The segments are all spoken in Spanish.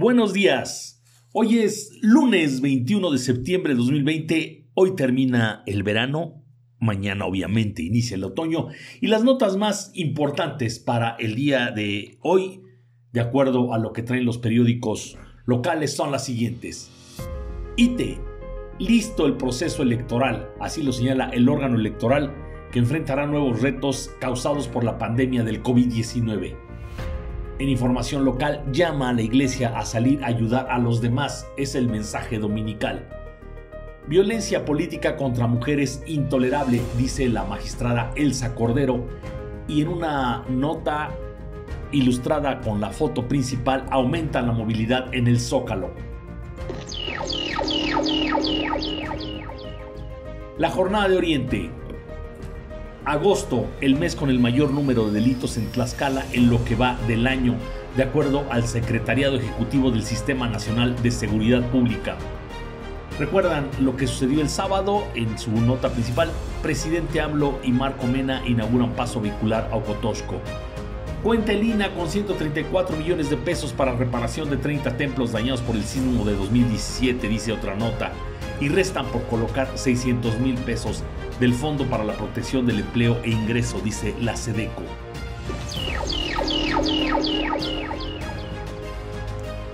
Buenos días. Hoy es lunes 21 de septiembre de 2020. Hoy termina el verano. Mañana obviamente inicia el otoño. Y las notas más importantes para el día de hoy, de acuerdo a lo que traen los periódicos locales, son las siguientes. ITE. Listo el proceso electoral. Así lo señala el órgano electoral que enfrentará nuevos retos causados por la pandemia del COVID-19 en información local, llama a la iglesia a salir a ayudar a los demás, es el mensaje dominical. Violencia política contra mujeres intolerable, dice la magistrada Elsa Cordero, y en una nota ilustrada con la foto principal aumenta la movilidad en el Zócalo. La jornada de Oriente, agosto, el mes con el mayor número de delitos en Tlaxcala en lo que va del año, de acuerdo al Secretariado Ejecutivo del Sistema Nacional de Seguridad Pública. ¿Recuerdan lo que sucedió el sábado? En su nota principal, presidente AMLO y Marco Mena inauguran paso vehicular a Ocotosco. Cuenta el INA con 134 millones de pesos para reparación de 30 templos dañados por el sismo de 2017, dice otra nota, y restan por colocar 600 mil pesos del Fondo para la Protección del Empleo e Ingreso, dice la SEDECO.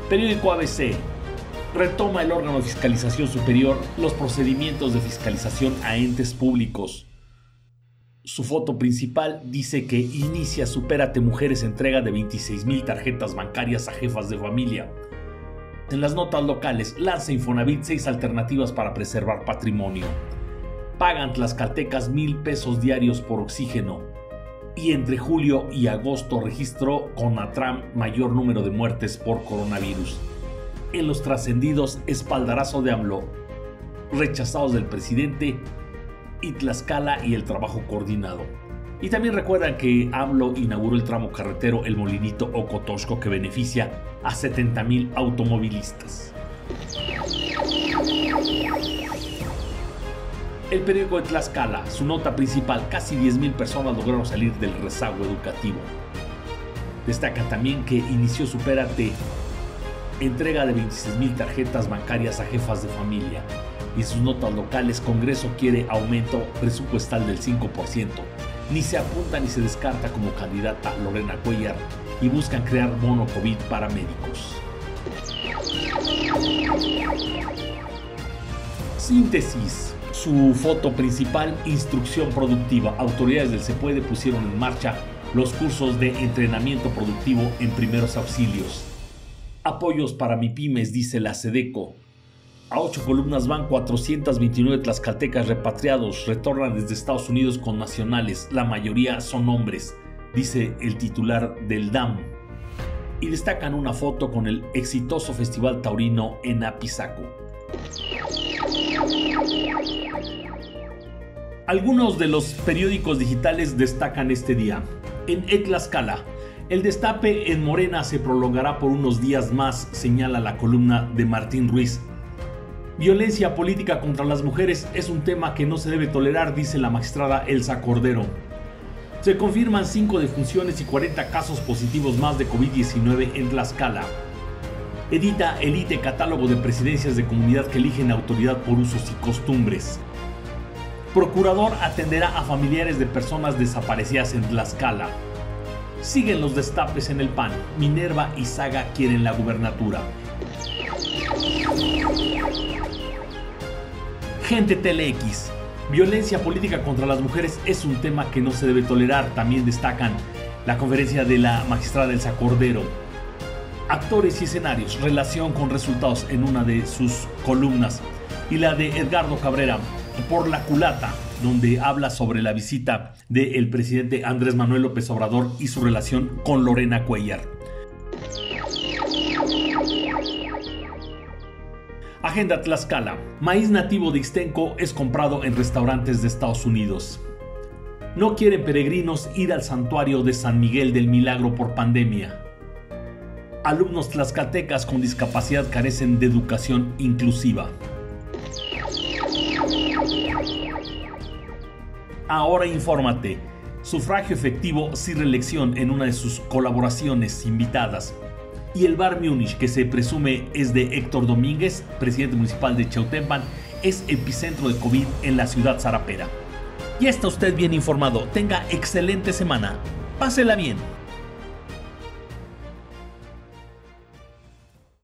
Periódico ABC. Retoma el órgano de fiscalización superior los procedimientos de fiscalización a entes públicos. Su foto principal dice que inicia Supérate Mujeres entrega de 26 mil tarjetas bancarias a jefas de familia. En las notas locales, lanza Infonavit seis alternativas para preservar patrimonio pagan tlaxcaltecas mil pesos diarios por oxígeno. Y entre julio y agosto registró Conatram mayor número de muertes por coronavirus. En los trascendidos, espaldarazo de AMLO, rechazados del presidente, y Tlaxcala y el trabajo coordinado. Y también recuerdan que AMLO inauguró el tramo carretero El Molinito Ocotosco que beneficia a 70 mil automovilistas. El periódico de Tlaxcala, su nota principal, casi 10.000 personas lograron salir del rezago educativo. Destaca también que inició Superate entrega de 26.000 tarjetas bancarias a jefas de familia. Y sus notas locales, Congreso quiere aumento presupuestal del 5%. Ni se apunta ni se descarta como candidata Lorena Cuellar y buscan crear mono COVID para médicos. Síntesis su foto principal, instrucción productiva. Autoridades del CEPUEDE pusieron en marcha los cursos de entrenamiento productivo en primeros auxilios. Apoyos para MIPIMES, dice la SEDECO. A ocho columnas van 429 tlaxcaltecas repatriados, retornan desde Estados Unidos con nacionales, la mayoría son hombres, dice el titular del DAM. Y destacan una foto con el exitoso Festival Taurino en Apizaco. Algunos de los periódicos digitales destacan este día. En Etlascala, el destape en Morena se prolongará por unos días más, señala la columna de Martín Ruiz. Violencia política contra las mujeres es un tema que no se debe tolerar, dice la magistrada Elsa Cordero. Se confirman 5 defunciones y 40 casos positivos más de COVID-19 en Tlaxcala. Edita Elite Catálogo de Presidencias de Comunidad que eligen autoridad por usos y costumbres. Procurador atenderá a familiares de personas desaparecidas en Tlaxcala. Siguen los destapes en el PAN. Minerva y Saga quieren la gubernatura. Gente TeleX. Violencia política contra las mujeres es un tema que no se debe tolerar. También destacan la conferencia de la magistrada Elsa Cordero. Actores y escenarios, relación con resultados en una de sus columnas. Y la de Edgardo Cabrera, por la culata, donde habla sobre la visita del presidente Andrés Manuel López Obrador y su relación con Lorena Cuellar. Agenda Tlaxcala. Maíz nativo de Ixtenco es comprado en restaurantes de Estados Unidos. No quieren peregrinos ir al santuario de San Miguel del Milagro por pandemia. Alumnos tlaxcaltecas con discapacidad carecen de educación inclusiva. Ahora infórmate. Sufragio efectivo sin reelección en una de sus colaboraciones invitadas. Y el bar Múnich, que se presume es de Héctor Domínguez, presidente municipal de Chautempan, es epicentro de COVID en la ciudad zarapera. Y está usted bien informado. Tenga excelente semana. Pásela bien.